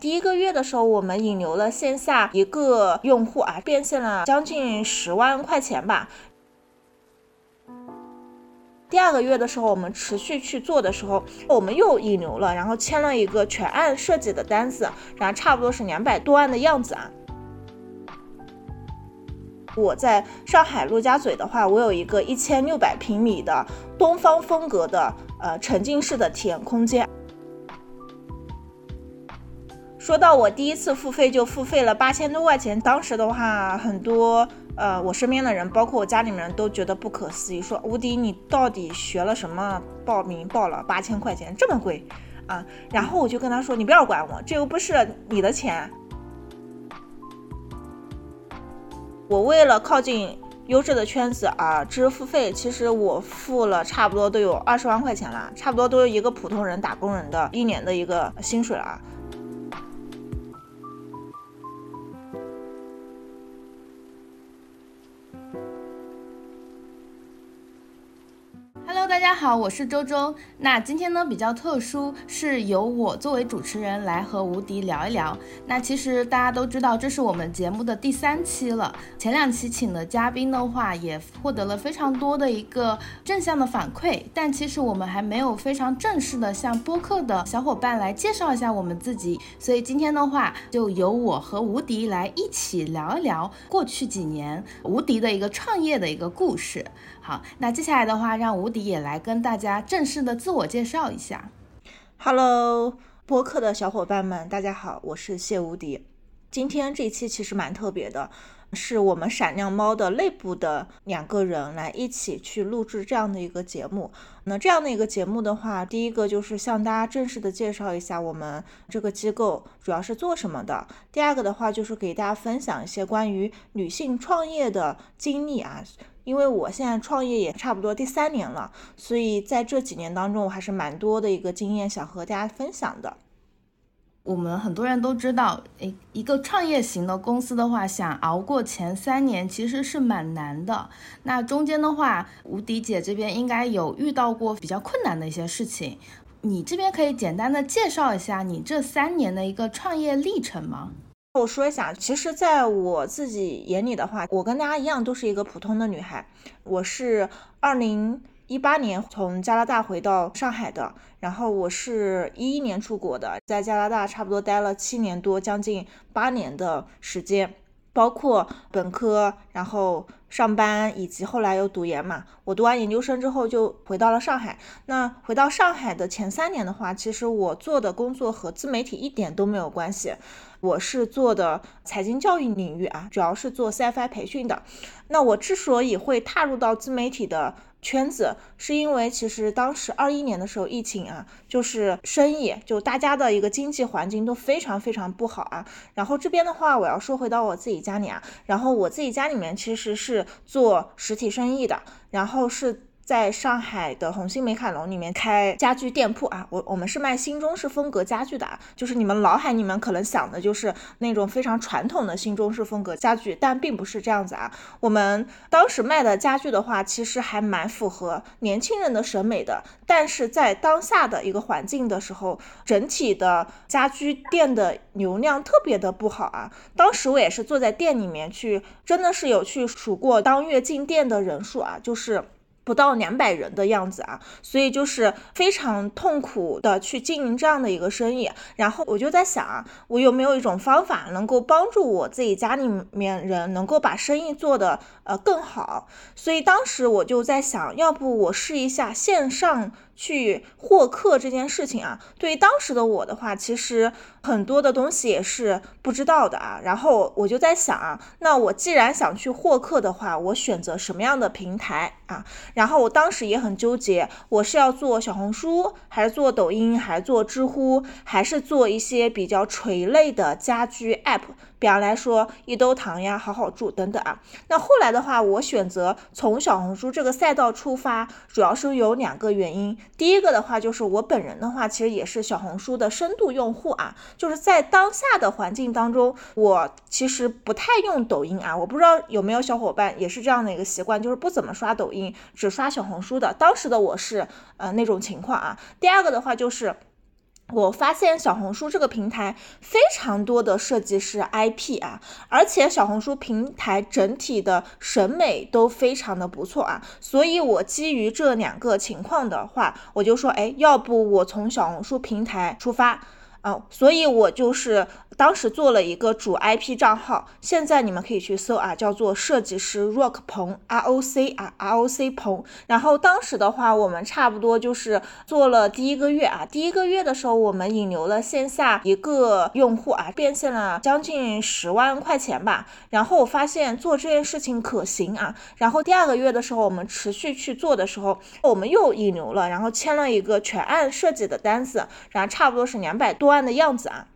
第一个月的时候，我们引流了线下一个用户啊，变现了将近十万块钱吧。第二个月的时候，我们持续去做的时候，我们又引流了，然后签了一个全案设计的单子，然后差不多是两百多万的样子啊。我在上海陆家嘴的话，我有一个一千六百平米的东方风格的呃沉浸式的体验空间。说到我第一次付费就付费了八千多块钱，当时的话很多。呃，我身边的人，包括我家里面人都觉得不可思议，说吴迪，你到底学了什么？报名报了八千块钱，这么贵啊？然后我就跟他说，你不要管我，这又不是你的钱。我为了靠近优质的圈子啊，支付费，其实我付了差不多都有二十万块钱了，差不多都是一个普通人打工人的一年的一个薪水了。大家好，我是周周。那今天呢比较特殊，是由我作为主持人来和吴迪聊一聊。那其实大家都知道，这是我们节目的第三期了。前两期请的嘉宾的话，也获得了非常多的一个正向的反馈。但其实我们还没有非常正式的向播客的小伙伴来介绍一下我们自己。所以今天的话，就由我和吴迪来一起聊一聊过去几年吴迪的一个创业的一个故事。好，那接下来的话，让吴迪也来跟大家正式的自我介绍一下。Hello，播客的小伙伴们，大家好，我是谢无敌。今天这一期其实蛮特别的。是我们闪亮猫的内部的两个人来一起去录制这样的一个节目。那这样的一个节目的话，第一个就是向大家正式的介绍一下我们这个机构主要是做什么的。第二个的话就是给大家分享一些关于女性创业的经历啊，因为我现在创业也差不多第三年了，所以在这几年当中我还是蛮多的一个经验想和大家分享的。我们很多人都知道，诶，一个创业型的公司的话，想熬过前三年其实是蛮难的。那中间的话，吴迪姐这边应该有遇到过比较困难的一些事情。你这边可以简单的介绍一下你这三年的一个创业历程吗？我说一下，其实在我自己眼里的话，我跟大家一样都是一个普通的女孩。我是二零。一八年从加拿大回到上海的，然后我是一一年出国的，在加拿大差不多待了七年多，将近八年的时间，包括本科，然后上班，以及后来又读研嘛。我读完研究生之后就回到了上海。那回到上海的前三年的话，其实我做的工作和自媒体一点都没有关系，我是做的财经教育领域啊，主要是做 CFI 培训的。那我之所以会踏入到自媒体的，圈子是因为其实当时二一年的时候疫情啊，就是生意就大家的一个经济环境都非常非常不好啊。然后这边的话，我要说回到我自己家里啊，然后我自己家里面其实是做实体生意的，然后是。在上海的红星美凯龙里面开家具店铺啊，我我们是卖新中式风格家具的啊，就是你们脑海里面可能想的就是那种非常传统的新中式风格家具，但并不是这样子啊。我们当时卖的家具的话，其实还蛮符合年轻人的审美的，但是在当下的一个环境的时候，整体的家居店的流量特别的不好啊。当时我也是坐在店里面去，真的是有去数过当月进店的人数啊，就是。不到两百人的样子啊，所以就是非常痛苦的去经营这样的一个生意。然后我就在想啊，我有没有一种方法能够帮助我自己家里面人能够把生意做得呃更好？所以当时我就在想，要不我试一下线上。去获客这件事情啊，对于当时的我的话，其实很多的东西也是不知道的啊。然后我就在想啊，那我既然想去获客的话，我选择什么样的平台啊？然后我当时也很纠结，我是要做小红书，还是做抖音，还是做知乎，还是做一些比较垂类的家居 app？比方来说，一兜糖呀，好好住等等啊。那后来的话，我选择从小红书这个赛道出发，主要是有两个原因。第一个的话，就是我本人的话，其实也是小红书的深度用户啊。就是在当下的环境当中，我其实不太用抖音啊。我不知道有没有小伙伴也是这样的一个习惯，就是不怎么刷抖音，只刷小红书的。当时的我是呃那种情况啊。第二个的话就是。我发现小红书这个平台非常多的设计师 IP 啊，而且小红书平台整体的审美都非常的不错啊，所以我基于这两个情况的话，我就说，哎，要不我从小红书平台出发。啊，所以我就是当时做了一个主 IP 账号，现在你们可以去搜啊，叫做设计师 Rock 鹏 R O C 啊 R O C 鹏。然后当时的话，我们差不多就是做了第一个月啊，第一个月的时候，我们引流了线下一个用户啊，变现了将近十万块钱吧。然后我发现做这件事情可行啊。然后第二个月的时候，我们持续去做的时候，我们又引流了，然后签了一个全案设计的单子，然后差不多是两百多。万的样子啊，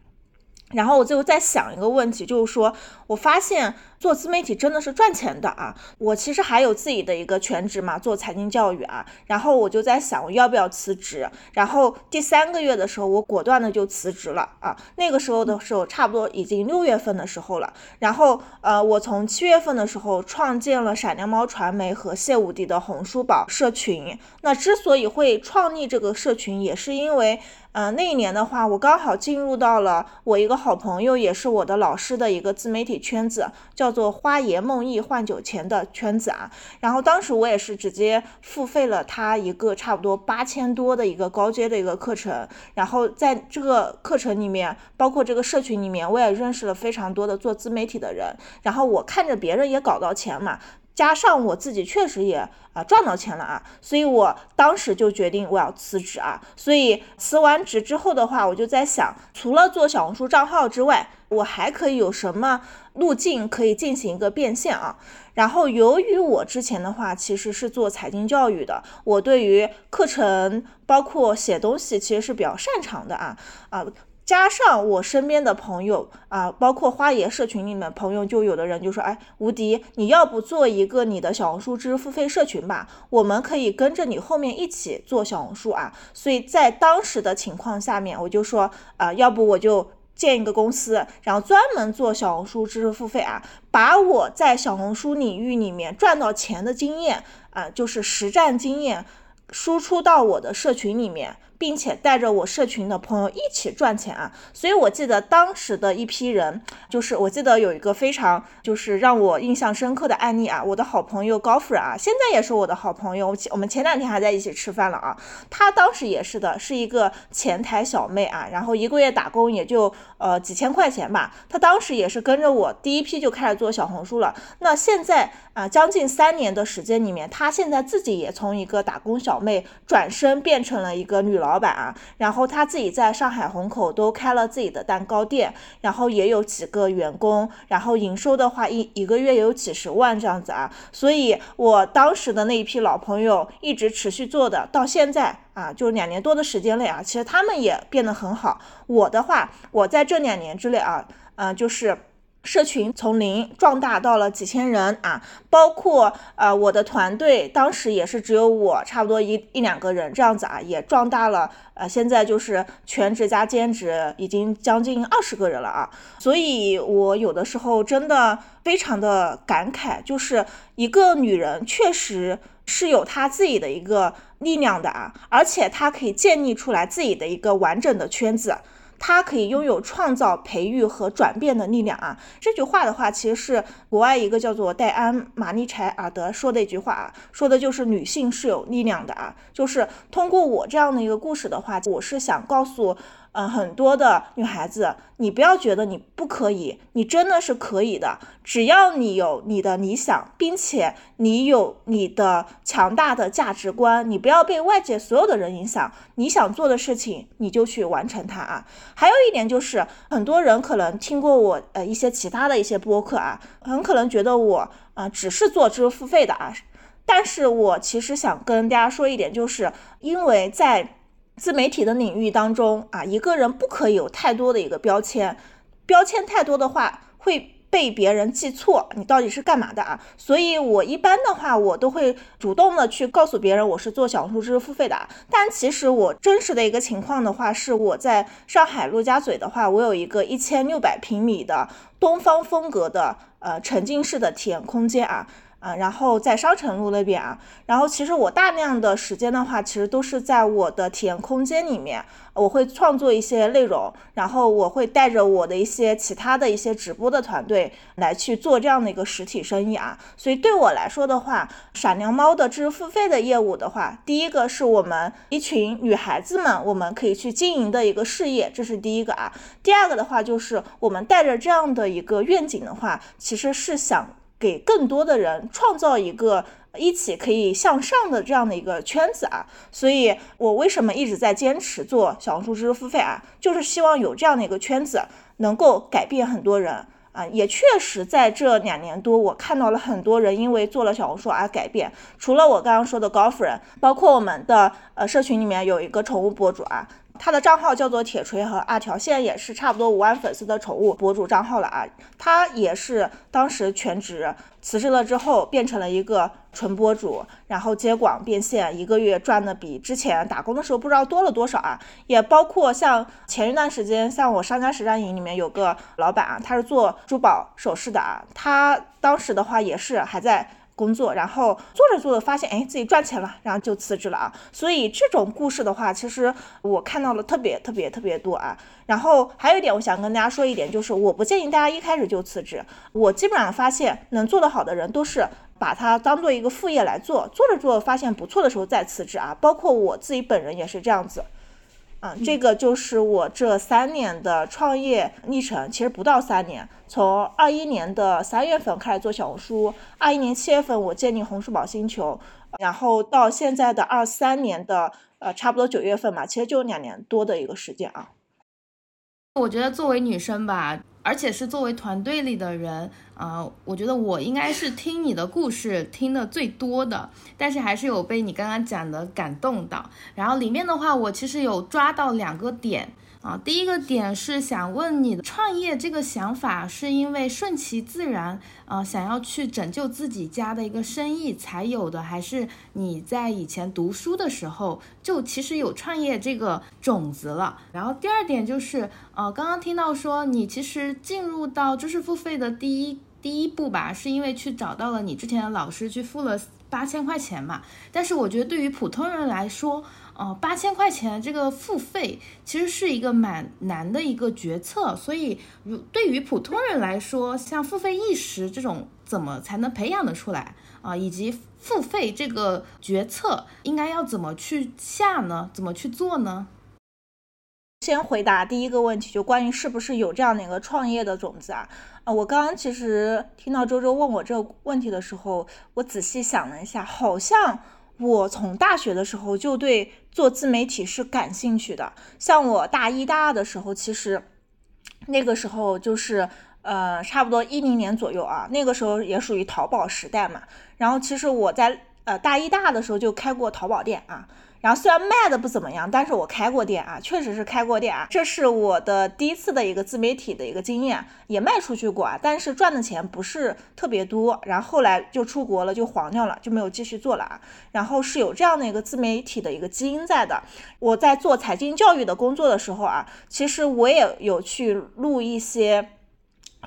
然后我就在想一个问题，就是说我发现。做自媒体真的是赚钱的啊！我其实还有自己的一个全职嘛，做财经教育啊。然后我就在想，我要不要辞职？然后第三个月的时候，我果断的就辞职了啊。那个时候的时候，差不多已经六月份的时候了。然后呃，我从七月份的时候创建了闪亮猫传媒和谢武迪的红书宝社群。那之所以会创立这个社群，也是因为呃那一年的话，我刚好进入到了我一个好朋友，也是我的老师的一个自媒体圈子，叫。做花爷梦忆换酒钱的圈子啊，然后当时我也是直接付费了他一个差不多八千多的一个高阶的一个课程，然后在这个课程里面，包括这个社群里面，我也认识了非常多的做自媒体的人，然后我看着别人也搞到钱嘛。加上我自己确实也啊赚到钱了啊，所以我当时就决定我要辞职啊。所以辞完职之后的话，我就在想，除了做小红书账号之外，我还可以有什么路径可以进行一个变现啊？然后由于我之前的话其实是做财经教育的，我对于课程包括写东西其实是比较擅长的啊啊。加上我身边的朋友啊，包括花爷社群里面朋友，就有的人就说：“哎，无敌，你要不做一个你的小红书知识付费社群吧？我们可以跟着你后面一起做小红书啊。”所以在当时的情况下面，我就说啊，要不我就建一个公司，然后专门做小红书知识付费啊，把我在小红书领域里面赚到钱的经验啊，就是实战经验，输出到我的社群里面。并且带着我社群的朋友一起赚钱啊！所以我记得当时的一批人，就是我记得有一个非常就是让我印象深刻的案例啊，我的好朋友高夫人啊，现在也是我的好朋友，我们前两天还在一起吃饭了啊。她当时也是的，是一个前台小妹啊，然后一个月打工也就呃几千块钱吧。她当时也是跟着我第一批就开始做小红书了。那现在啊，将近三年的时间里面，她现在自己也从一个打工小妹转身变成了一个女。老老板啊，然后他自己在上海虹口都开了自己的蛋糕店，然后也有几个员工，然后营收的话一一个月有几十万这样子啊，所以我当时的那一批老朋友一直持续做的，到现在啊，就两年多的时间内啊，其实他们也变得很好。我的话，我在这两年之内啊，嗯，就是。社群从零壮大到了几千人啊，包括呃我的团队当时也是只有我差不多一一两个人这样子啊，也壮大了，呃现在就是全职加兼职已经将近二十个人了啊，所以我有的时候真的非常的感慨，就是一个女人确实是有她自己的一个力量的啊，而且她可以建立出来自己的一个完整的圈子。他可以拥有创造、培育和转变的力量啊！这句话的话，其实是国外一个叫做戴安·玛丽柴尔德说的一句话啊，说的就是女性是有力量的啊！就是通过我这样的一个故事的话，我是想告诉。嗯，很多的女孩子，你不要觉得你不可以，你真的是可以的。只要你有你的理想，并且你有你的强大的价值观，你不要被外界所有的人影响。你想做的事情，你就去完成它啊。还有一点就是，很多人可能听过我呃一些其他的一些播客啊，很可能觉得我啊只是做知识付费的啊。但是我其实想跟大家说一点，就是因为在。自媒体的领域当中啊，一个人不可以有太多的一个标签，标签太多的话会被别人记错，你到底是干嘛的啊？所以我一般的话，我都会主动的去告诉别人我是做小红书知识付费的。但其实我真实的一个情况的话，是我在上海陆家嘴的话，我有一个一千六百平米的东方风格的呃沉浸式的体验空间啊。啊，然后在商城路那边啊，然后其实我大量的时间的话，其实都是在我的体验空间里面，我会创作一些内容，然后我会带着我的一些其他的一些直播的团队来去做这样的一个实体生意啊。所以对我来说的话，闪亮猫的知识付费的业务的话，第一个是我们一群女孩子们我们可以去经营的一个事业，这是第一个啊。第二个的话就是我们带着这样的一个愿景的话，其实是想。给更多的人创造一个一起可以向上的这样的一个圈子啊，所以我为什么一直在坚持做小红书知识付费啊？就是希望有这样的一个圈子，能够改变很多人啊。也确实在这两年多，我看到了很多人因为做了小红书而改变。除了我刚刚说的高夫人，包括我们的呃社群里面有一个宠物博主啊。他的账号叫做铁锤和阿条，现在也是差不多五万粉丝的宠物博主账号了啊。他也是当时全职辞职了之后，变成了一个纯博主，然后接广变现，一个月赚的比之前打工的时候不知道多了多少啊。也包括像前一段时间，像我商家实战营里面有个老板啊，他是做珠宝首饰的啊，他当时的话也是还在。工作，然后做着做着发现，哎，自己赚钱了，然后就辞职了啊。所以这种故事的话，其实我看到了特别特别特别多啊。然后还有一点，我想跟大家说一点，就是我不建议大家一开始就辞职。我基本上发现，能做得好的人都是把它当做一个副业来做，做着做着发现不错的时候再辞职啊。包括我自己本人也是这样子。啊，这个就是我这三年的创业历程，其实不到三年，从二一年的三月份开始做小红书，二一年七月份我建立红书宝星球，然后到现在的二三年的呃差不多九月份吧，其实就两年多的一个时间啊。我觉得作为女生吧，而且是作为团队里的人啊，我觉得我应该是听你的故事听的最多的，但是还是有被你刚刚讲的感动到。然后里面的话，我其实有抓到两个点。啊，第一个点是想问你的创业这个想法，是因为顺其自然，啊，想要去拯救自己家的一个生意才有的，还是你在以前读书的时候就其实有创业这个种子了？然后第二点就是，呃，刚刚听到说你其实进入到知识付费的第一第一步吧，是因为去找到了你之前的老师去付了八千块钱嘛？但是我觉得对于普通人来说，哦，八千块钱这个付费其实是一个蛮难的一个决策，所以如对于普通人来说，像付费意识这种怎么才能培养得出来啊？以及付费这个决策应该要怎么去下呢？怎么去做呢？先回答第一个问题，就关于是不是有这样的一个创业的种子啊？啊，我刚刚其实听到周周问我这个问题的时候，我仔细想了一下，好像。我从大学的时候就对做自媒体是感兴趣的，像我大一、大二的时候，其实那个时候就是呃，差不多一零年左右啊，那个时候也属于淘宝时代嘛。然后其实我在呃大一、大二的时候就开过淘宝店啊。然后虽然卖的不怎么样，但是我开过店啊，确实是开过店啊，这是我的第一次的一个自媒体的一个经验，也卖出去过啊，但是赚的钱不是特别多。然后后来就出国了，就黄掉了，就没有继续做了啊。然后是有这样的一个自媒体的一个基因在的。我在做财经教育的工作的时候啊，其实我也有去录一些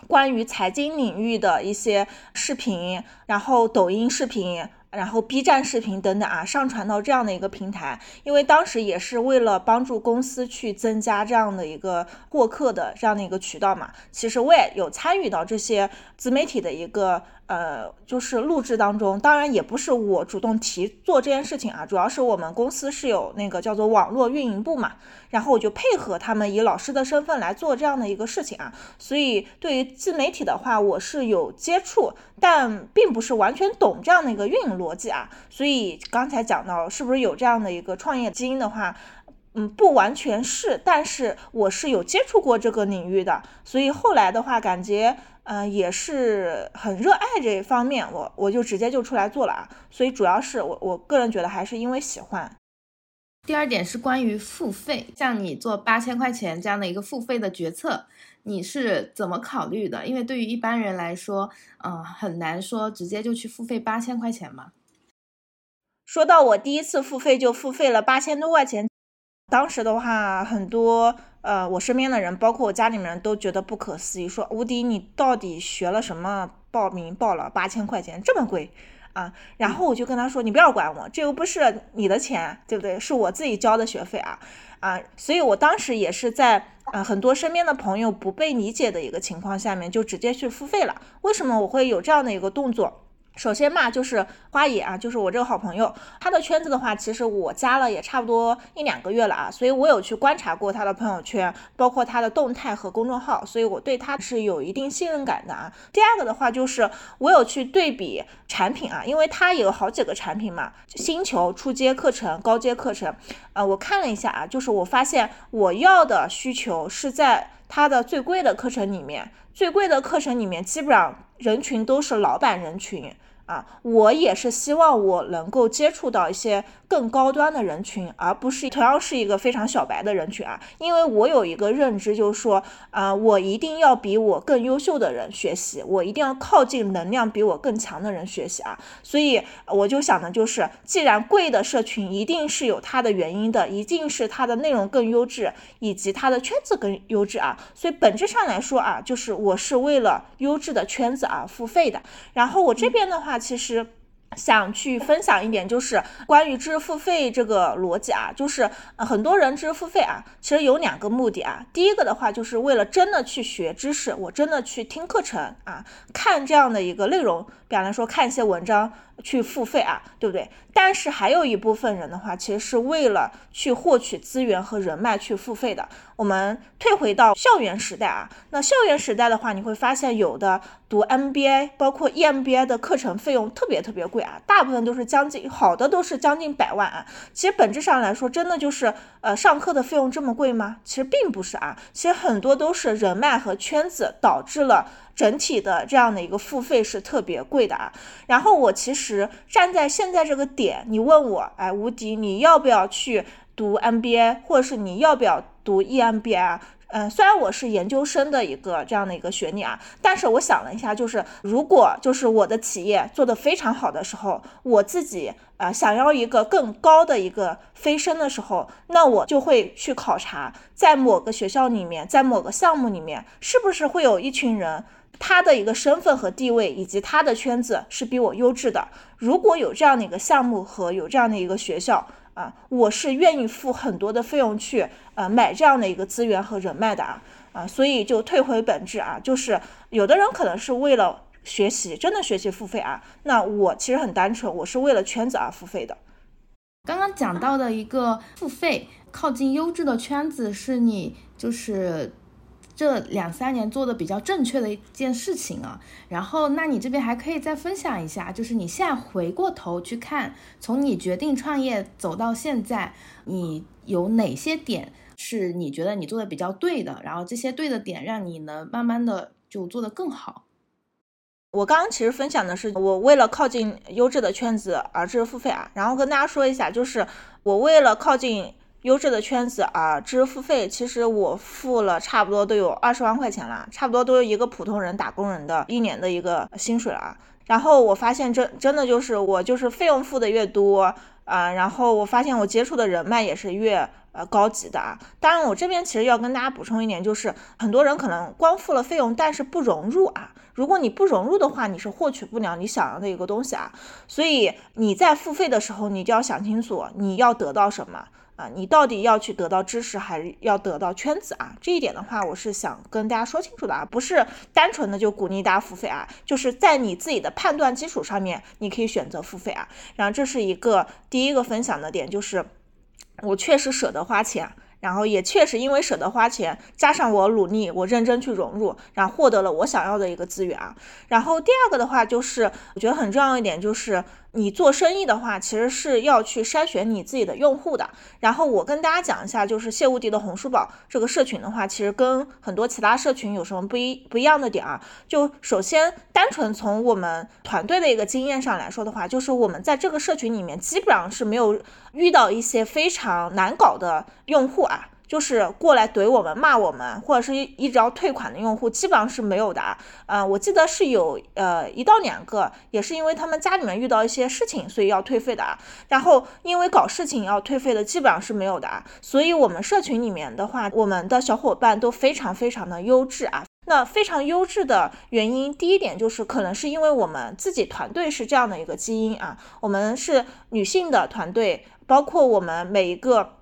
关于财经领域的一些视频，然后抖音视频。然后 B 站视频等等啊，上传到这样的一个平台，因为当时也是为了帮助公司去增加这样的一个获客的这样的一个渠道嘛。其实我也有参与到这些自媒体的一个。呃，就是录制当中，当然也不是我主动提做这件事情啊，主要是我们公司是有那个叫做网络运营部嘛，然后我就配合他们以老师的身份来做这样的一个事情啊，所以对于自媒体的话，我是有接触，但并不是完全懂这样的一个运营逻辑啊，所以刚才讲到是不是有这样的一个创业基因的话，嗯，不完全是，但是我是有接触过这个领域的，所以后来的话感觉。嗯，也是很热爱这一方面，我我就直接就出来做了啊。所以主要是我我个人觉得还是因为喜欢。第二点是关于付费，像你做八千块钱这样的一个付费的决策，你是怎么考虑的？因为对于一般人来说，嗯，很难说直接就去付费八千块钱嘛。说到我第一次付费就付费了八千多块钱，当时的话很多。呃，我身边的人，包括我家里面人都觉得不可思议，说吴迪，你到底学了什么？报名报了八千块钱，这么贵啊！然后我就跟他说，你不要管我，这又不是你的钱，对不对？是我自己交的学费啊啊！所以我当时也是在呃很多身边的朋友不被理解的一个情况下面，就直接去付费了。为什么我会有这样的一个动作？首先嘛，就是花野啊，就是我这个好朋友，他的圈子的话，其实我加了也差不多一两个月了啊，所以我有去观察过他的朋友圈，包括他的动态和公众号，所以我对他是有一定信任感的啊。第二个的话，就是我有去对比产品啊，因为他有好几个产品嘛，星球初阶课程、高阶课程，呃，我看了一下啊，就是我发现我要的需求是在他的最贵的课程里面，最贵的课程里面基本上人群都是老板人群。啊，我也是希望我能够接触到一些更高端的人群，而不是同样是一个非常小白的人群啊。因为我有一个认知，就是说，啊，我一定要比我更优秀的人学习，我一定要靠近能量比我更强的人学习啊。所以我就想的就是，既然贵的社群一定是有它的原因的，一定是它的内容更优质，以及它的圈子更优质啊。所以本质上来说啊，就是我是为了优质的圈子而付费的。然后我这边的话。其实想去分享一点，就是关于知识付费这个逻辑啊，就是很多人知识付费啊，其实有两个目的啊。第一个的话，就是为了真的去学知识，我真的去听课程啊，看这样的一个内容，比方来说看一些文章。去付费啊，对不对？但是还有一部分人的话，其实是为了去获取资源和人脉去付费的。我们退回到校园时代啊，那校园时代的话，你会发现有的读 MBA，包括 EMBA 的课程费用特别特别贵啊，大部分都是将近好的都是将近百万啊。其实本质上来说，真的就是呃上课的费用这么贵吗？其实并不是啊，其实很多都是人脉和圈子导致了。整体的这样的一个付费是特别贵的啊，然后我其实站在现在这个点，你问我，哎，吴迪，你要不要去读 MBA，或者是你要不要读 EMBA？嗯，虽然我是研究生的一个这样的一个学历啊，但是我想了一下，就是如果就是我的企业做得非常好的时候，我自己啊想要一个更高的一个飞升的时候，那我就会去考察，在某个学校里面，在某个项目里面，是不是会有一群人。他的一个身份和地位，以及他的圈子是比我优质的。如果有这样的一个项目和有这样的一个学校啊，我是愿意付很多的费用去呃买这样的一个资源和人脉的啊啊。所以就退回本质啊，就是有的人可能是为了学习，真的学习付费啊。那我其实很单纯，我是为了圈子而付费的。刚刚讲到的一个付费靠近优质的圈子，是你就是。这两三年做的比较正确的一件事情啊，然后那你这边还可以再分享一下，就是你现在回过头去看，从你决定创业走到现在，你有哪些点是你觉得你做的比较对的，然后这些对的点让你能慢慢的就做得更好。我刚刚其实分享的是我为了靠近优质的圈子而支付费啊，然后跟大家说一下，就是我为了靠近。优质的圈子啊，知识付费，其实我付了差不多都有二十万块钱了，差不多都是一个普通人打工人的一年的一个薪水了。然后我发现真真的就是我就是费用付的越多啊，然后我发现我接触的人脉也是越呃高级的啊。当然我这边其实要跟大家补充一点，就是很多人可能光付了费用，但是不融入啊。如果你不融入的话，你是获取不了你想要的一个东西啊。所以你在付费的时候，你就要想清楚你要得到什么。啊，你到底要去得到知识，还是要得到圈子啊？这一点的话，我是想跟大家说清楚的啊，不是单纯的就鼓励大家付费啊，就是在你自己的判断基础上面，你可以选择付费啊。然后这是一个第一个分享的点，就是我确实舍得花钱。然后也确实因为舍得花钱，加上我努力，我认真去融入，然后获得了我想要的一个资源啊。然后第二个的话，就是我觉得很重要一点，就是你做生意的话，其实是要去筛选你自己的用户的。然后我跟大家讲一下，就是谢无敌的红书宝这个社群的话，其实跟很多其他社群有什么不一不一样的点啊？就首先单纯从我们团队的一个经验上来说的话，就是我们在这个社群里面基本上是没有遇到一些非常难搞的用户。啊，就是过来怼我们、骂我们，或者是一直要退款的用户，基本上是没有的啊。呃，我记得是有呃一到两个，也是因为他们家里面遇到一些事情，所以要退费的啊。然后因为搞事情要退费的，基本上是没有的啊。所以我们社群里面的话，我们的小伙伴都非常非常的优质啊。那非常优质的原因，第一点就是可能是因为我们自己团队是这样的一个基因啊，我们是女性的团队，包括我们每一个。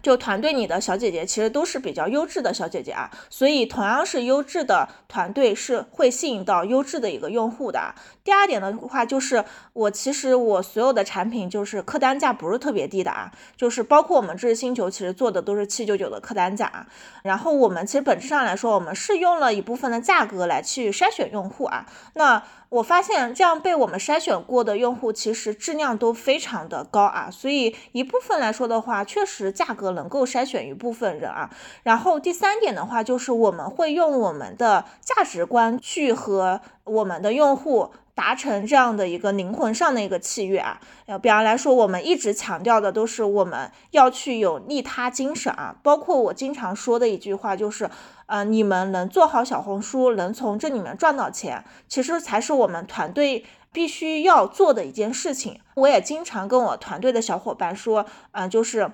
就团队里的小姐姐其实都是比较优质的小姐姐啊，所以同样是优质的团队是会吸引到优质的一个用户的。第二点的话就是我其实我所有的产品就是客单价不是特别低的啊，就是包括我们知识星球其实做的都是七九九的客单价啊。然后我们其实本质上来说，我们是用了一部分的价格来去筛选用户啊。那我发现这样被我们筛选过的用户，其实质量都非常的高啊，所以一部分来说的话，确实价格能够筛选一部分人啊。然后第三点的话，就是我们会用我们的价值观去和我们的用户。达成这样的一个灵魂上的一个契约啊，呃，比方来说，我们一直强调的都是我们要去有利他精神啊，包括我经常说的一句话就是，呃，你们能做好小红书，能从这里面赚到钱，其实才是我们团队必须要做的一件事情。我也经常跟我团队的小伙伴说，嗯，就是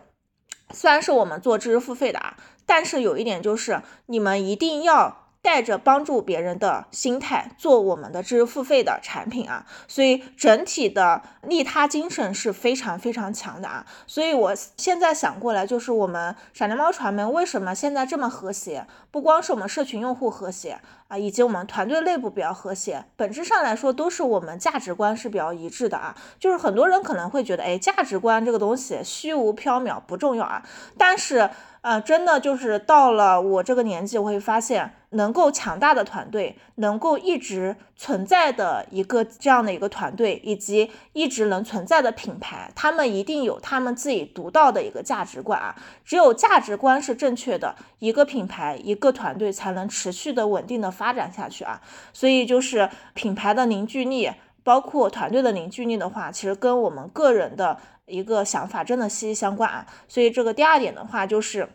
虽然是我们做知识付费的啊，但是有一点就是你们一定要。带着帮助别人的心态做我们的知识付费的产品啊，所以整体的利他精神是非常非常强的啊。所以我现在想过来，就是我们闪电猫传媒为什么现在这么和谐？不光是我们社群用户和谐啊，以及我们团队内部比较和谐，本质上来说都是我们价值观是比较一致的啊。就是很多人可能会觉得，哎，价值观这个东西虚无缥缈不重要啊，但是。呃，真的就是到了我这个年纪，我会发现，能够强大的团队，能够一直存在的一个这样的一个团队，以及一直能存在的品牌，他们一定有他们自己独到的一个价值观啊。只有价值观是正确的，一个品牌、一个团队才能持续的稳定的发展下去啊。所以就是品牌的凝聚力，包括团队的凝聚力的话，其实跟我们个人的。一个想法真的息息相关啊，所以这个第二点的话，就是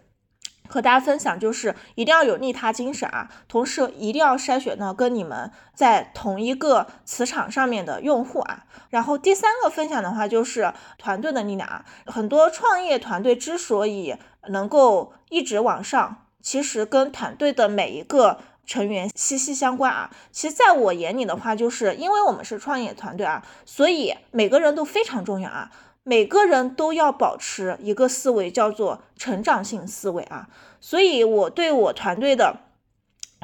和大家分享，就是一定要有利他精神啊，同时一定要筛选到跟你们在同一个磁场上面的用户啊。然后第三个分享的话，就是团队的力量啊，很多创业团队之所以能够一直往上，其实跟团队的每一个成员息息相关啊。其实在我眼里的话，就是因为我们是创业团队啊，所以每个人都非常重要啊。每个人都要保持一个思维，叫做成长性思维啊。所以，我对我团队的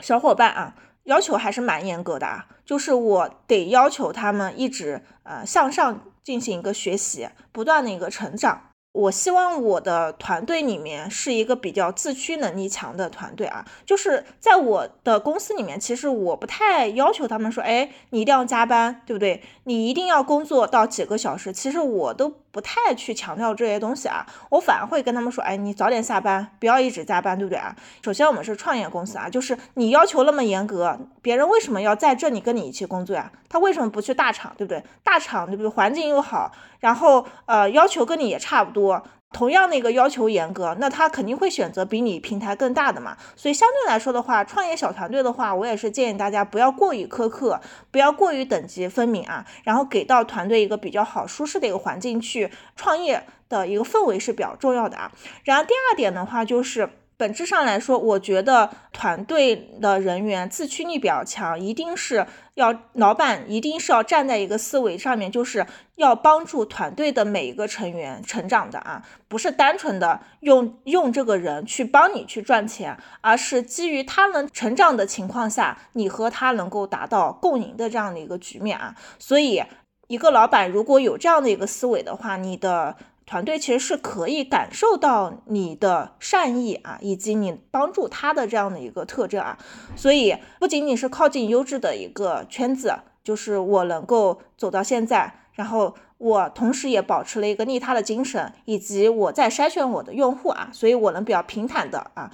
小伙伴啊，要求还是蛮严格的啊。就是我得要求他们一直呃向上进行一个学习，不断的一个成长。我希望我的团队里面是一个比较自驱能力强的团队啊，就是在我的公司里面，其实我不太要求他们说，哎，你一定要加班，对不对？你一定要工作到几个小时，其实我都不太去强调这些东西啊，我反而会跟他们说，哎，你早点下班，不要一直加班，对不对啊？首先我们是创业公司啊，就是你要求那么严格，别人为什么要在这里跟你一起工作呀？他为什么不去大厂，对不对？大厂对不对？环境又好。然后，呃，要求跟你也差不多，同样的一个要求严格，那他肯定会选择比你平台更大的嘛。所以相对来说的话，创业小团队的话，我也是建议大家不要过于苛刻，不要过于等级分明啊，然后给到团队一个比较好、舒适的一个环境去创业的一个氛围是比较重要的啊。然后第二点的话就是。本质上来说，我觉得团队的人员自驱力比较强，一定是要老板一定是要站在一个思维上面，就是要帮助团队的每一个成员成长的啊，不是单纯的用用这个人去帮你去赚钱，而是基于他能成长的情况下，你和他能够达到共赢的这样的一个局面啊。所以，一个老板如果有这样的一个思维的话，你的。团队其实是可以感受到你的善意啊，以及你帮助他的这样的一个特征啊，所以不仅仅是靠近优质的一个圈子，就是我能够走到现在，然后我同时也保持了一个利他的精神，以及我在筛选我的用户啊，所以我能比较平坦的啊，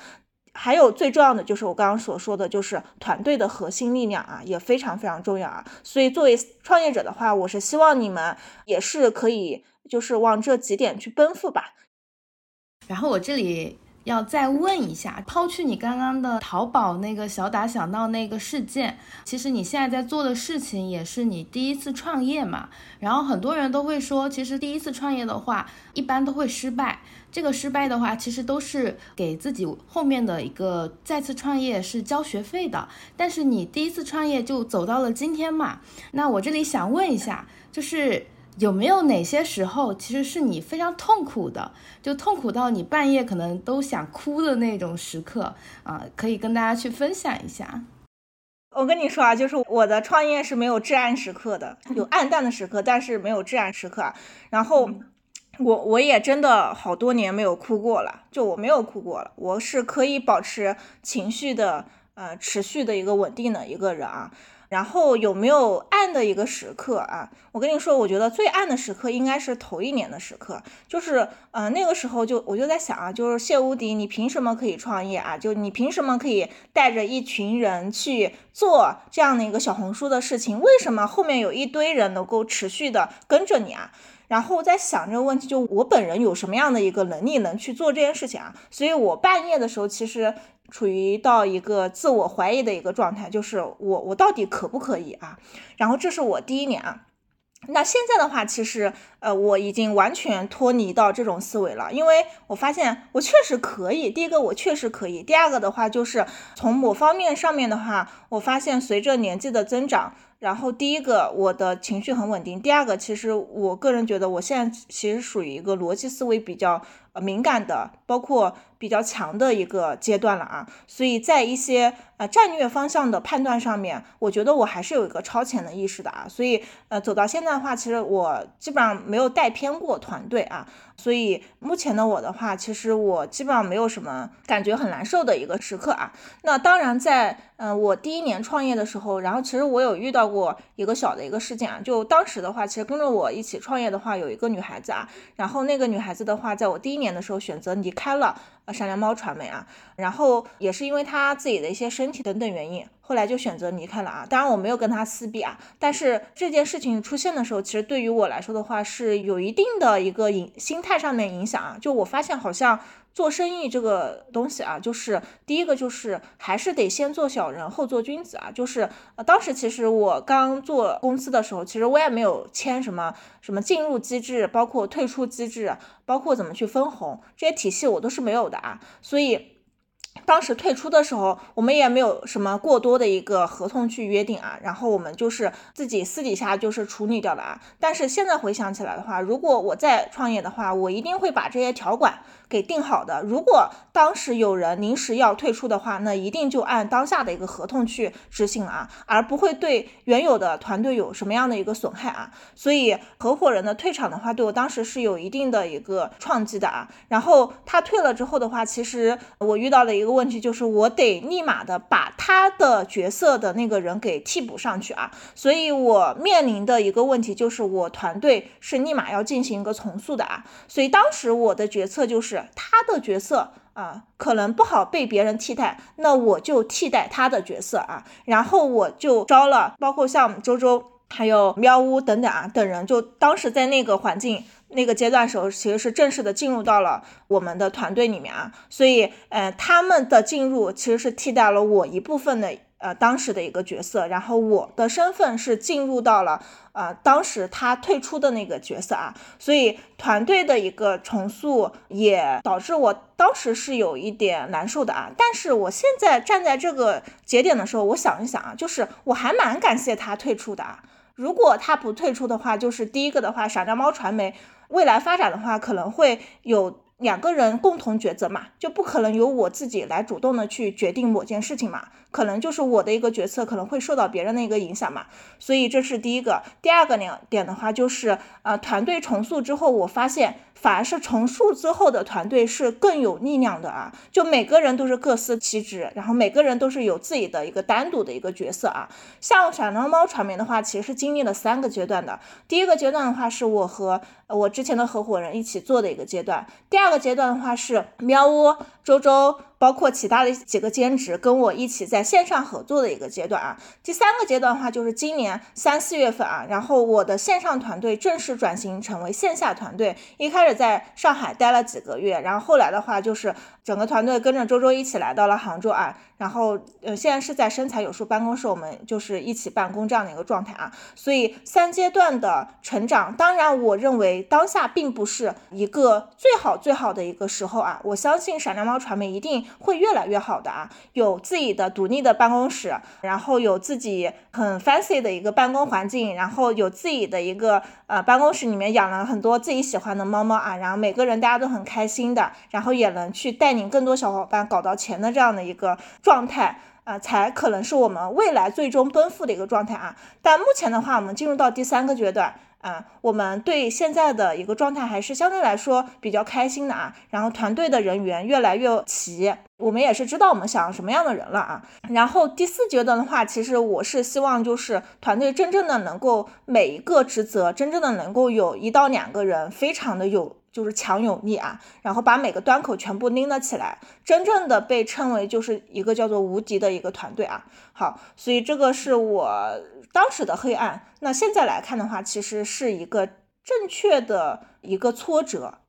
还有最重要的就是我刚刚所说的就是团队的核心力量啊，也非常非常重要啊，所以作为创业者的话，我是希望你们也是可以。就是往这几点去奔赴吧。然后我这里要再问一下，抛去你刚刚的淘宝那个小打小闹那个事件，其实你现在在做的事情也是你第一次创业嘛。然后很多人都会说，其实第一次创业的话，一般都会失败。这个失败的话，其实都是给自己后面的一个再次创业是交学费的。但是你第一次创业就走到了今天嘛，那我这里想问一下，就是。有没有哪些时候其实是你非常痛苦的，就痛苦到你半夜可能都想哭的那种时刻啊？可以跟大家去分享一下。我跟你说啊，就是我的创业是没有至暗时刻的，有暗淡的时刻，但是没有至暗时刻。然后我我也真的好多年没有哭过了，就我没有哭过了，我是可以保持情绪的呃持续的一个稳定的一个人啊。然后有没有暗的一个时刻啊？我跟你说，我觉得最暗的时刻应该是头一年的时刻，就是呃那个时候就我就在想啊，就是谢无敌，你凭什么可以创业啊？就你凭什么可以带着一群人去做这样的一个小红书的事情？为什么后面有一堆人能够持续的跟着你啊？然后在想这个问题，就我本人有什么样的一个能力能去做这件事情啊？所以我半夜的时候其实。处于到一个自我怀疑的一个状态，就是我我到底可不可以啊？然后这是我第一年啊。那现在的话，其实呃我已经完全脱离到这种思维了，因为我发现我确实可以。第一个我确实可以，第二个的话就是从某方面上面的话，我发现随着年纪的增长，然后第一个我的情绪很稳定，第二个其实我个人觉得我现在其实属于一个逻辑思维比较呃敏感的，包括。比较强的一个阶段了啊，所以在一些呃战略方向的判断上面，我觉得我还是有一个超前的意识的啊，所以呃走到现在的话，其实我基本上没有带偏过团队啊，所以目前的我的话，其实我基本上没有什么感觉很难受的一个时刻啊。那当然在嗯我第一年创业的时候，然后其实我有遇到过一个小的一个事件啊，就当时的话，其实跟着我一起创业的话有一个女孩子啊，然后那个女孩子的话，在我第一年的时候选择离开了。啊，闪亮猫传媒啊，然后也是因为他自己的一些身体等等原因，后来就选择离开了啊。当然我没有跟他撕逼啊，但是这件事情出现的时候，其实对于我来说的话，是有一定的一个影心态上面影响啊。就我发现好像。做生意这个东西啊，就是第一个就是还是得先做小人后做君子啊。就是呃，当时其实我刚做公司的时候，其实我也没有签什么什么进入机制，包括退出机制，包括怎么去分红这些体系我都是没有的啊。所以。当时退出的时候，我们也没有什么过多的一个合同去约定啊，然后我们就是自己私底下就是处理掉了啊。但是现在回想起来的话，如果我再创业的话，我一定会把这些条款给定好的。如果当时有人临时要退出的话，那一定就按当下的一个合同去执行啊，而不会对原有的团队有什么样的一个损害啊。所以合伙人的退场的话，对我当时是有一定的一个创击的啊。然后他退了之后的话，其实我遇到了一个。问题就是我得立马的把他的角色的那个人给替补上去啊，所以我面临的一个问题就是我团队是立马要进行一个重塑的啊，所以当时我的决策就是他的角色啊可能不好被别人替代，那我就替代他的角色啊，然后我就招了包括像周周还有喵呜等等啊等人，就当时在那个环境。那个阶段时候，其实是正式的进入到了我们的团队里面啊，所以，呃，他们的进入其实是替代了我一部分的，呃，当时的一个角色，然后我的身份是进入到了，呃，当时他退出的那个角色啊，所以团队的一个重塑也导致我当时是有一点难受的啊，但是我现在站在这个节点的时候，我想一想啊，就是我还蛮感谢他退出的啊，如果他不退出的话，就是第一个的话，傻瓜猫传媒。未来发展的话，可能会有两个人共同抉择嘛，就不可能由我自己来主动的去决定某件事情嘛，可能就是我的一个决策可能会受到别人的一个影响嘛，所以这是第一个。第二个两点的话，就是呃团队重塑之后，我发现。反而是重塑之后的团队是更有力量的啊，就每个人都是各司其职，然后每个人都是有自己的一个单独的一个角色啊。像闪亮猫传媒的话，其实是经历了三个阶段的。第一个阶段的话，是我和我之前的合伙人一起做的一个阶段。第二个阶段的话，是喵窝周周。包括其他的几个兼职跟我一起在线上合作的一个阶段啊，第三个阶段的话就是今年三四月份啊，然后我的线上团队正式转型成为线下团队，一开始在上海待了几个月，然后后来的话就是整个团队跟着周周一起来到了杭州啊，然后呃现在是在身材有术办公室，我们就是一起办公这样的一个状态啊，所以三阶段的成长，当然我认为当下并不是一个最好最好的一个时候啊，我相信闪亮猫传媒一定。会越来越好的啊，有自己的独立的办公室，然后有自己很 fancy 的一个办公环境，然后有自己的一个呃办公室里面养了很多自己喜欢的猫猫啊，然后每个人大家都很开心的，然后也能去带领更多小伙伴搞到钱的这样的一个状态啊，才可能是我们未来最终奔赴的一个状态啊。但目前的话，我们进入到第三个阶段。啊，我们对现在的一个状态还是相对来说比较开心的啊。然后团队的人员越来越齐，我们也是知道我们想要什么样的人了啊。然后第四阶段的话，其实我是希望就是团队真正的能够每一个职责真正的能够有一到两个人非常的有就是强有力啊，然后把每个端口全部拎了起来，真正的被称为就是一个叫做无敌的一个团队啊。好，所以这个是我。当时的黑暗，那现在来看的话，其实是一个正确的一个挫折，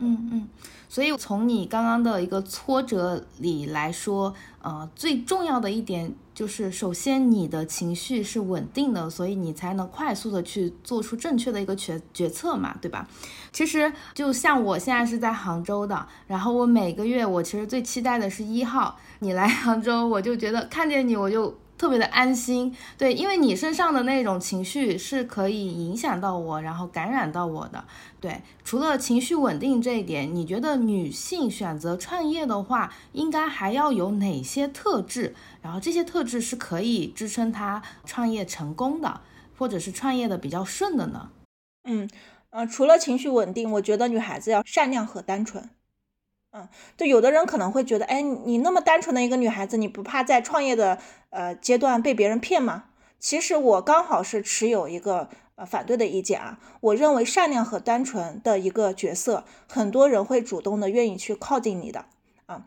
嗯嗯，所以从你刚刚的一个挫折里来说，呃，最重要的一点就是，首先你的情绪是稳定的，所以你才能快速的去做出正确的一个决决策嘛，对吧？其实就像我现在是在杭州的，然后我每个月我其实最期待的是一号你来杭州，我就觉得看见你我就。特别的安心，对，因为你身上的那种情绪是可以影响到我，然后感染到我的。对，除了情绪稳定这一点，你觉得女性选择创业的话，应该还要有哪些特质？然后这些特质是可以支撑她创业成功的，或者是创业的比较顺的呢？嗯，呃，除了情绪稳定，我觉得女孩子要善良和单纯。嗯，对，有的人可能会觉得，哎，你那么单纯的一个女孩子，你不怕在创业的呃阶段被别人骗吗？其实我刚好是持有一个呃反对的意见啊。我认为善良和单纯的一个角色，很多人会主动的愿意去靠近你的啊。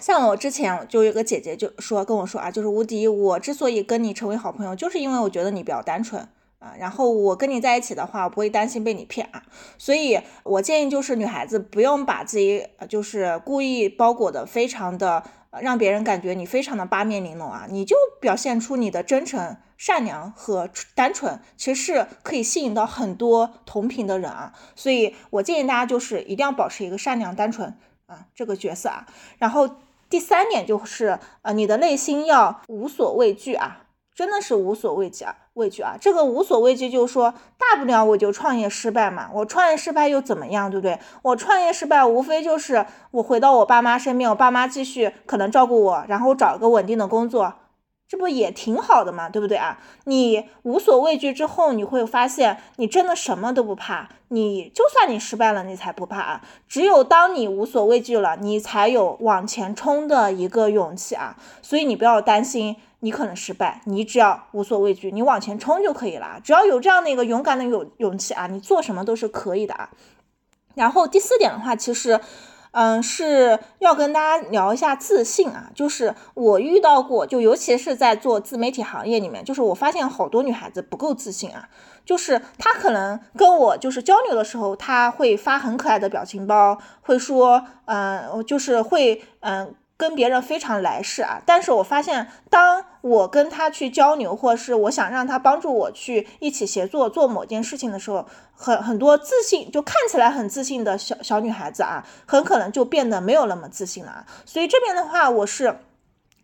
像我之前就有个姐姐就说跟我说啊，就是无敌，我之所以跟你成为好朋友，就是因为我觉得你比较单纯。啊，然后我跟你在一起的话，我不会担心被你骗啊，所以我建议就是女孩子不用把自己就是故意包裹的非常的让别人感觉你非常的八面玲珑啊，你就表现出你的真诚、善良和单纯，其实是可以吸引到很多同频的人啊，所以我建议大家就是一定要保持一个善良、单纯啊这个角色啊，然后第三点就是呃你的内心要无所畏惧啊。真的是无所畏惧啊，畏惧啊！这个无所畏惧就是说，大不了我就创业失败嘛，我创业失败又怎么样，对不对？我创业失败无非就是我回到我爸妈身边，我爸妈继续可能照顾我，然后找一个稳定的工作。这不也挺好的嘛，对不对啊？你无所畏惧之后，你会发现你真的什么都不怕。你就算你失败了，你才不怕啊！只有当你无所畏惧了，你才有往前冲的一个勇气啊！所以你不要担心你可能失败，你只要无所畏惧，你往前冲就可以了。只要有这样的一个勇敢的勇勇气啊，你做什么都是可以的啊。然后第四点的话，其实。嗯，是要跟大家聊一下自信啊，就是我遇到过，就尤其是在做自媒体行业里面，就是我发现好多女孩子不够自信啊，就是她可能跟我就是交流的时候，她会发很可爱的表情包，会说，嗯，就是会，嗯。跟别人非常来事啊，但是我发现，当我跟他去交流，或是我想让他帮助我去一起协作做某件事情的时候，很很多自信就看起来很自信的小小女孩子啊，很可能就变得没有那么自信了。所以这边的话，我是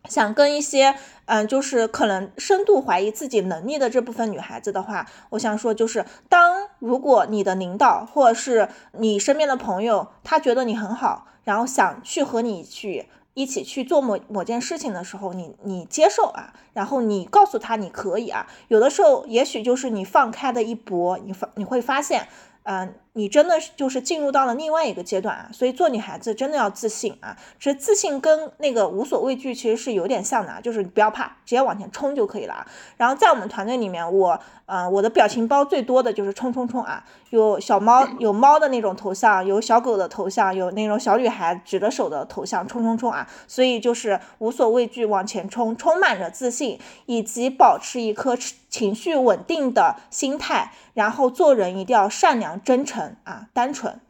想跟一些嗯，就是可能深度怀疑自己能力的这部分女孩子的话，我想说，就是当如果你的领导或者是你身边的朋友，他觉得你很好，然后想去和你去。一起去做某某件事情的时候，你你接受啊，然后你告诉他你可以啊，有的时候也许就是你放开的一搏，你发你会发现，嗯，你真的是就是进入到了另外一个阶段啊，所以做女孩子真的要自信啊。其实自信跟那个无所畏惧其实是有点像的，啊就是不要怕，直接往前冲就可以了啊。然后在我们团队里面，我呃我的表情包最多的就是冲冲冲啊，有小猫有猫的那种头像，有小狗的头像，有那种小女孩举着手的头像，冲冲冲啊。所以就是无所畏惧往前冲，充满着自信，以及保持一颗情绪稳定的心态，然后做人一定要善良真诚。啊，单纯。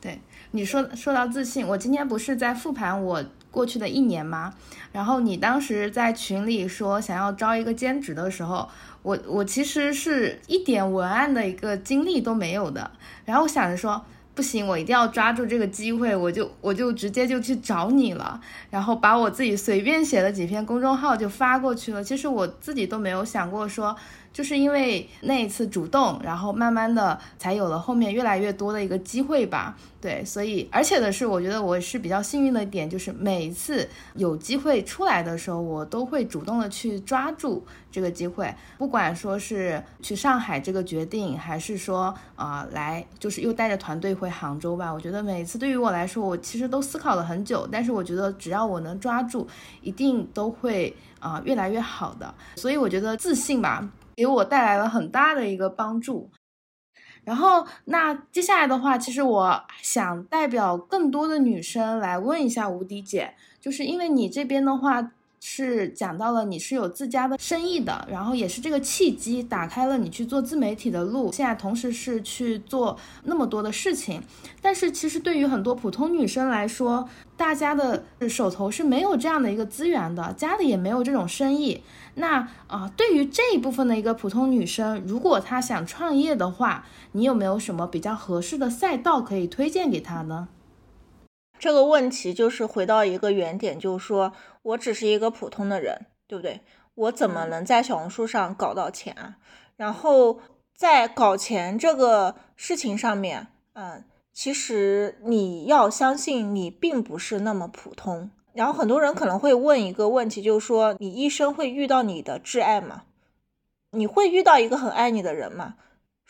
对你说说到自信，我今天不是在复盘我过去的一年吗？然后你当时在群里说想要招一个兼职的时候，我我其实是一点文案的一个经历都没有的。然后我想着说，不行，我一定要抓住这个机会，我就我就直接就去找你了，然后把我自己随便写了几篇公众号就发过去了。其实我自己都没有想过说。就是因为那一次主动，然后慢慢的才有了后面越来越多的一个机会吧。对，所以而且的是，我觉得我是比较幸运的一点，就是每一次有机会出来的时候，我都会主动的去抓住这个机会。不管说是去上海这个决定，还是说啊来就是又带着团队回杭州吧，我觉得每一次对于我来说，我其实都思考了很久。但是我觉得只要我能抓住，一定都会啊越来越好的。所以我觉得自信吧。给我带来了很大的一个帮助，然后那接下来的话，其实我想代表更多的女生来问一下无敌姐，就是因为你这边的话。是讲到了你是有自家的生意的，然后也是这个契机打开了你去做自媒体的路。现在同时是去做那么多的事情，但是其实对于很多普通女生来说，大家的手头是没有这样的一个资源的，家里也没有这种生意。那啊，对于这一部分的一个普通女生，如果她想创业的话，你有没有什么比较合适的赛道可以推荐给她呢？这个问题就是回到一个原点，就是说我只是一个普通的人，对不对？我怎么能在小红书上搞到钱啊？然后在搞钱这个事情上面，嗯，其实你要相信你并不是那么普通。然后很多人可能会问一个问题，就是说你一生会遇到你的挚爱吗？你会遇到一个很爱你的人吗？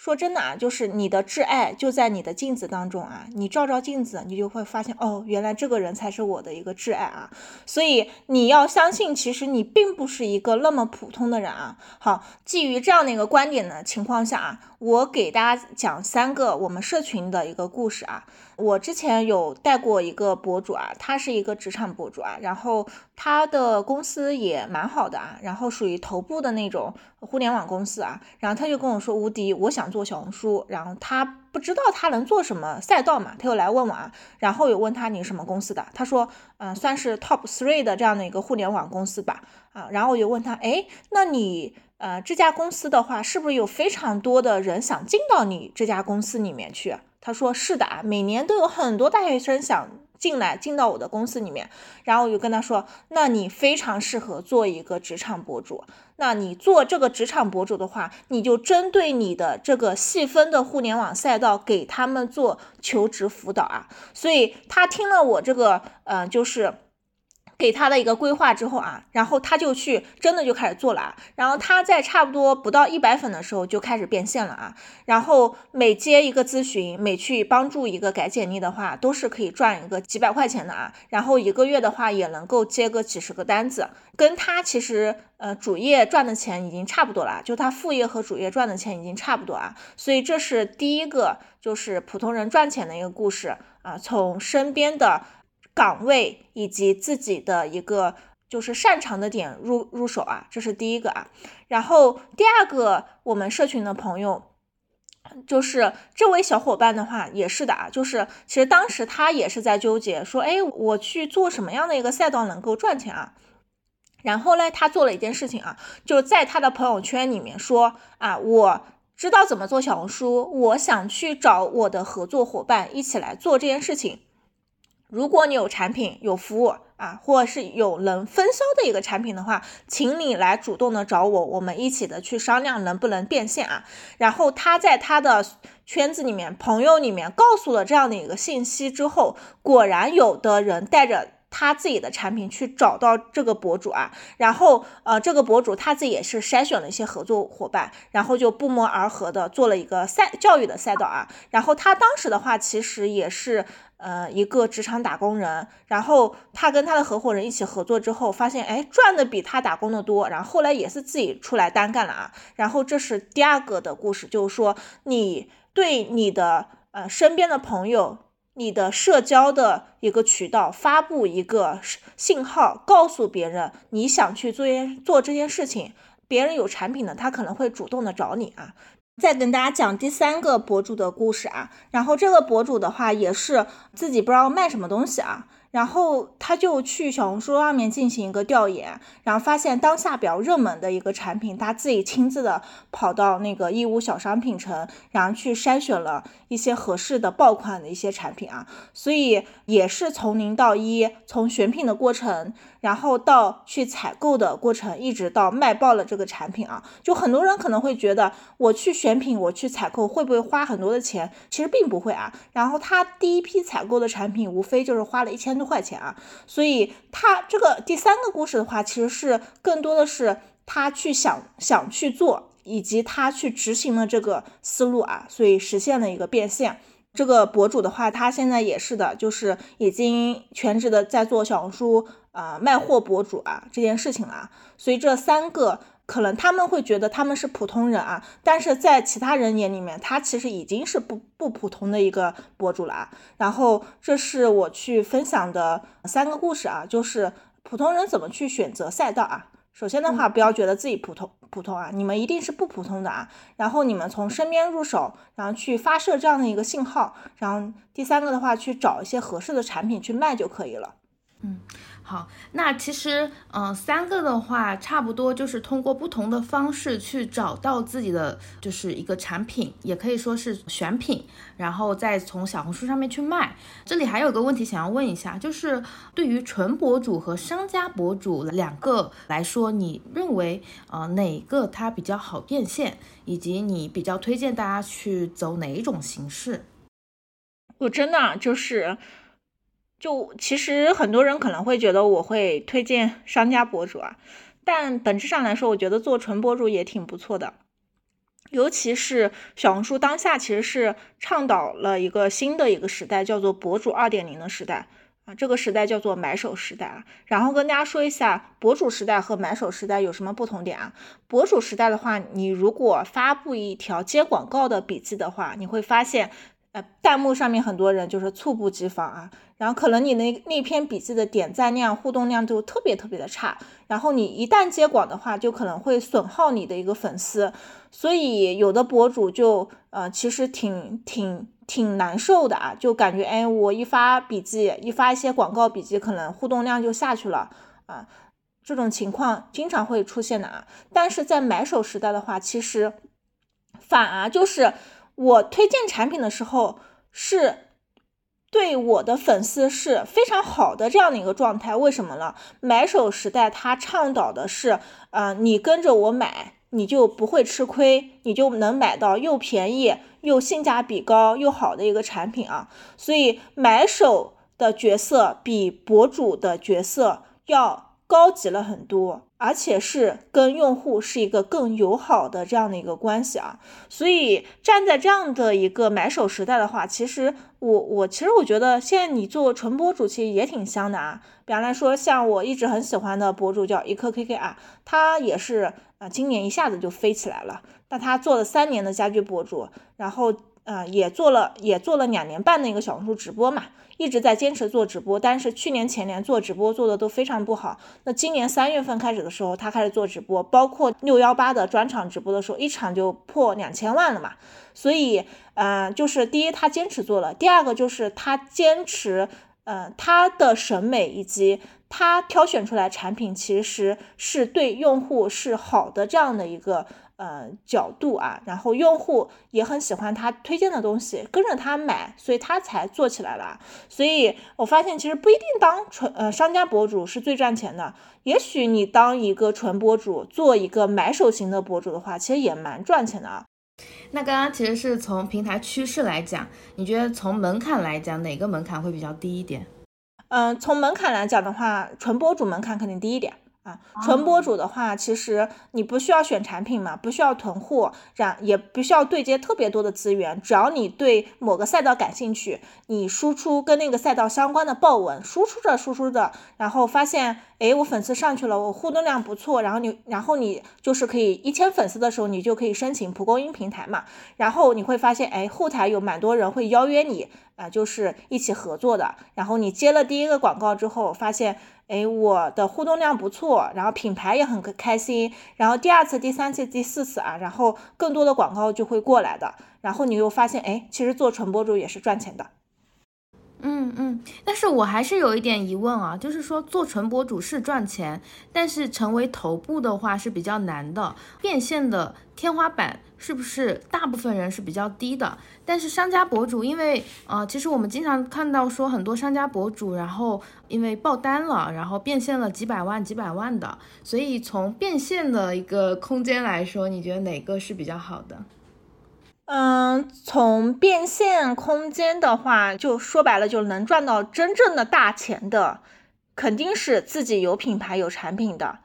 说真的啊，就是你的挚爱就在你的镜子当中啊，你照照镜子，你就会发现哦，原来这个人才是我的一个挚爱啊。所以你要相信，其实你并不是一个那么普通的人啊。好，基于这样的一个观点的情况下啊，我给大家讲三个我们社群的一个故事啊。我之前有带过一个博主啊，他是一个职场博主啊，然后他的公司也蛮好的啊，然后属于头部的那种互联网公司啊，然后他就跟我说，无敌，我想做小红书，然后他不知道他能做什么赛道嘛，他又来问我啊，然后有问他你什么公司的，他说，嗯，算是 top three 的这样的一个互联网公司吧，啊，然后我就问他，哎，那你呃这家公司的话，是不是有非常多的人想进到你这家公司里面去？他说是的啊，每年都有很多大学生想进来进到我的公司里面，然后我就跟他说，那你非常适合做一个职场博主。那你做这个职场博主的话，你就针对你的这个细分的互联网赛道，给他们做求职辅导啊。所以他听了我这个，嗯，就是。给他的一个规划之后啊，然后他就去真的就开始做了啊，然后他在差不多不到一百粉的时候就开始变现了啊，然后每接一个咨询，每去帮助一个改简历的话，都是可以赚一个几百块钱的啊，然后一个月的话也能够接个几十个单子，跟他其实呃主业赚的钱已经差不多了，就他副业和主业赚的钱已经差不多啊，所以这是第一个就是普通人赚钱的一个故事啊，从身边的。岗位以及自己的一个就是擅长的点入入手啊，这是第一个啊。然后第二个，我们社群的朋友，就是这位小伙伴的话也是的啊，就是其实当时他也是在纠结，说哎，我去做什么样的一个赛道能够赚钱啊？然后呢，他做了一件事情啊，就在他的朋友圈里面说啊，我知道怎么做小红书，我想去找我的合作伙伴一起来做这件事情。如果你有产品有服务啊，或者是有能分销的一个产品的话，请你来主动的找我，我们一起的去商量能不能变现啊。然后他在他的圈子里面、朋友里面告诉了这样的一个信息之后，果然有的人带着他自己的产品去找到这个博主啊，然后呃，这个博主他自己也是筛选了一些合作伙伴，然后就不谋而合的做了一个赛教育的赛道啊。然后他当时的话其实也是呃一个职场打工人，然后他跟他的合伙人一起合作之后，发现哎赚的比他打工的多，然后后来也是自己出来单干了啊。然后这是第二个的故事，就是说你对你的呃身边的朋友。你的社交的一个渠道，发布一个信号，告诉别人你想去做做这件事情，别人有产品的，他可能会主动的找你啊。再跟大家讲第三个博主的故事啊，然后这个博主的话也是自己不知道卖什么东西啊。然后他就去小红书上面进行一个调研，然后发现当下比较热门的一个产品，他自己亲自的跑到那个义乌小商品城，然后去筛选了一些合适的爆款的一些产品啊，所以也是从零到一，从选品的过程。然后到去采购的过程，一直到卖爆了这个产品啊，就很多人可能会觉得，我去选品，我去采购会不会花很多的钱？其实并不会啊。然后他第一批采购的产品，无非就是花了一千块钱啊。所以他这个第三个故事的话，其实是更多的是他去想想去做，以及他去执行了这个思路啊，所以实现了一个变现。这个博主的话，他现在也是的，就是已经全职的在做小红书啊卖货博主啊这件事情了。所以这三个可能他们会觉得他们是普通人啊，但是在其他人眼里面，他其实已经是不不普通的一个博主了啊。然后这是我去分享的三个故事啊，就是普通人怎么去选择赛道啊。首先的话，不要觉得自己普通普通啊，你们一定是不普通的啊。然后你们从身边入手，然后去发射这样的一个信号，然后第三个的话，去找一些合适的产品去卖就可以了。嗯。好，那其实，嗯，三个的话，差不多就是通过不同的方式去找到自己的，就是一个产品，也可以说是选品，然后再从小红书上面去卖。这里还有个问题想要问一下，就是对于纯博主和商家博主两个来说，你认为，呃，哪个它比较好变现，以及你比较推荐大家去走哪一种形式？我真的就是。就其实很多人可能会觉得我会推荐商家博主啊，但本质上来说，我觉得做纯博主也挺不错的。尤其是小红书当下其实是倡导了一个新的一个时代，叫做博主二点零的时代啊，这个时代叫做买手时代啊。然后跟大家说一下，博主时代和买手时代有什么不同点啊？博主时代的话，你如果发布一条接广告的笔记的话，你会发现。呃，弹幕上面很多人就是猝不及防啊，然后可能你那那篇笔记的点赞量、互动量就特别特别的差，然后你一旦接广的话，就可能会损耗你的一个粉丝，所以有的博主就呃其实挺挺挺难受的啊，就感觉哎，我一发笔记，一发一些广告笔记，可能互动量就下去了啊，这种情况经常会出现的啊，但是在买手时代的话，其实反而就是。我推荐产品的时候，是对我的粉丝是非常好的这样的一个状态。为什么呢？买手时代它倡导的是，呃，你跟着我买，你就不会吃亏，你就能买到又便宜又性价比高又好的一个产品啊。所以买手的角色比博主的角色要高级了很多。而且是跟用户是一个更友好的这样的一个关系啊，所以站在这样的一个买手时代的话，其实我我其实我觉得现在你做纯博主其实也挺香的啊。比方来说，像我一直很喜欢的博主叫一颗 KK 啊，他也是啊，今年一下子就飞起来了。那他做了三年的家居博主，然后。呃，也做了，也做了两年半的一个小红书直播嘛，一直在坚持做直播，但是去年前年做直播做的都非常不好。那今年三月份开始的时候，他开始做直播，包括六幺八的专场直播的时候，一场就破两千万了嘛。所以，呃，就是第一，他坚持做了；第二个就是他坚持，呃，他的审美以及他挑选出来产品，其实是对用户是好的这样的一个。呃，角度啊，然后用户也很喜欢他推荐的东西，跟着他买，所以他才做起来了。所以我发现，其实不一定当纯呃商家博主是最赚钱的，也许你当一个纯博主，做一个买手型的博主的话，其实也蛮赚钱的啊。那刚刚其实是从平台趋势来讲，你觉得从门槛来讲，哪个门槛会比较低一点？嗯，从门槛来讲的话，纯博主门槛肯定低一点。啊，纯博主的话，其实你不需要选产品嘛，不需要囤货，然也不需要对接特别多的资源，只要你对某个赛道感兴趣，你输出跟那个赛道相关的爆文，输出着输出着，然后发现，哎，我粉丝上去了，我互动量不错，然后你，然后你就是可以一千粉丝的时候，你就可以申请蒲公英平台嘛，然后你会发现，哎，后台有蛮多人会邀约你啊，就是一起合作的，然后你接了第一个广告之后，发现。哎，我的互动量不错，然后品牌也很开心，然后第二次、第三次、第四次啊，然后更多的广告就会过来的，然后你又发现，哎，其实做纯博主也是赚钱的。嗯嗯，但是我还是有一点疑问啊，就是说做纯博主是赚钱，但是成为头部的话是比较难的，变现的天花板是不是大部分人是比较低的？但是商家博主，因为呃，其实我们经常看到说很多商家博主，然后因为爆单了，然后变现了几百万、几百万的，所以从变现的一个空间来说，你觉得哪个是比较好的？嗯，从变现空间的话，就说白了，就能赚到真正的大钱的，肯定是自己有品牌、有产品的。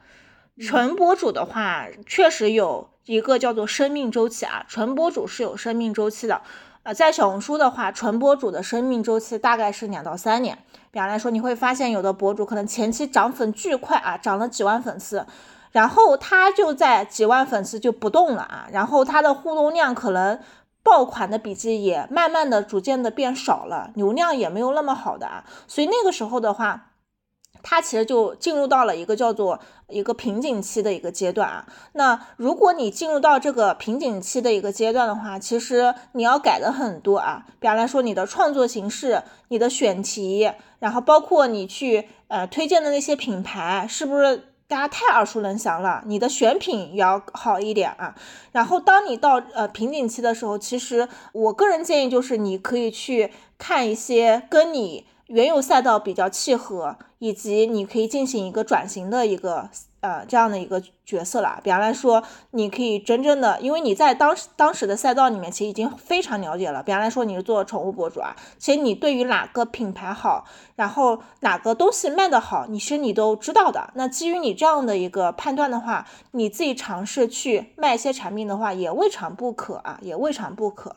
纯博主的话，确实有一个叫做生命周期啊，纯博主是有生命周期的。呃，在小红书的话，纯博主的生命周期大概是两到三年。比方来说，你会发现有的博主可能前期涨粉巨快啊，涨了几万粉丝。然后他就在几万粉丝就不动了啊，然后他的互动量可能爆款的笔记也慢慢的逐渐的变少了，流量也没有那么好的啊，所以那个时候的话，他其实就进入到了一个叫做一个瓶颈期的一个阶段啊。那如果你进入到这个瓶颈期的一个阶段的话，其实你要改的很多啊，比方来说你的创作形式、你的选题，然后包括你去呃推荐的那些品牌，是不是？大家太耳熟能详了，你的选品也要好一点啊。然后当你到呃瓶颈期的时候，其实我个人建议就是你可以去看一些跟你。原有赛道比较契合，以及你可以进行一个转型的一个呃这样的一个角色了。比方来说，你可以真正的，因为你在当时当时的赛道里面其实已经非常了解了。比方来说，你是做宠物博主啊，其实你对于哪个品牌好，然后哪个东西卖的好，你其实你都知道的。那基于你这样的一个判断的话，你自己尝试去卖一些产品的话，也未尝不可啊，也未尝不可。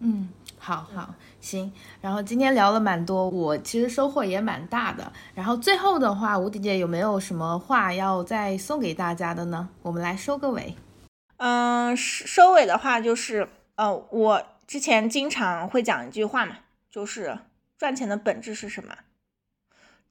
嗯。好好行，然后今天聊了蛮多，我其实收获也蛮大的。然后最后的话，吴迪姐有没有什么话要再送给大家的呢？我们来收个尾。嗯，收尾的话就是，呃，我之前经常会讲一句话嘛，就是赚钱的本质是什么？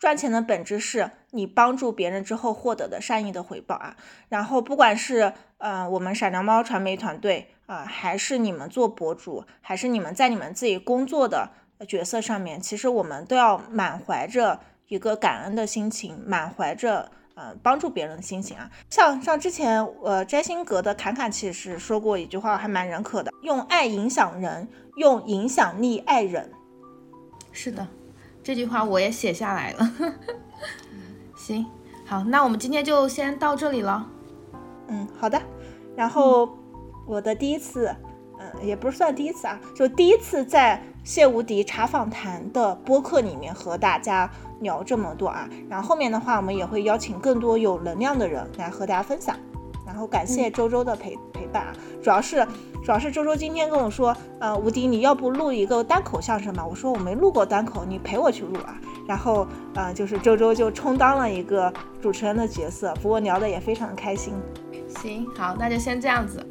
赚钱的本质是你帮助别人之后获得的善意的回报啊。然后不管是呃我们闪亮猫传媒团队。啊，还是你们做博主，还是你们在你们自己工作的角色上面，其实我们都要满怀着一个感恩的心情，满怀着呃帮助别人的心情啊。像像之前呃摘星阁的侃侃其实说过一句话，还蛮认可的，用爱影响人，用影响力爱人。是的，这句话我也写下来了。行，好，那我们今天就先到这里了。嗯，好的，然后。我的第一次，嗯，也不是算第一次啊，就第一次在谢无敌茶访谈的播客里面和大家聊这么多啊。然后后面的话，我们也会邀请更多有能量的人来和大家分享。然后感谢周周的陪陪伴啊，主要是主要是周周今天跟我说，呃，吴迪你要不录一个单口相声吧？我说我没录过单口，你陪我去录啊。然后，呃，就是周周就充当了一个主持人的角色，不过聊的也非常的开心。行，好，那就先这样子。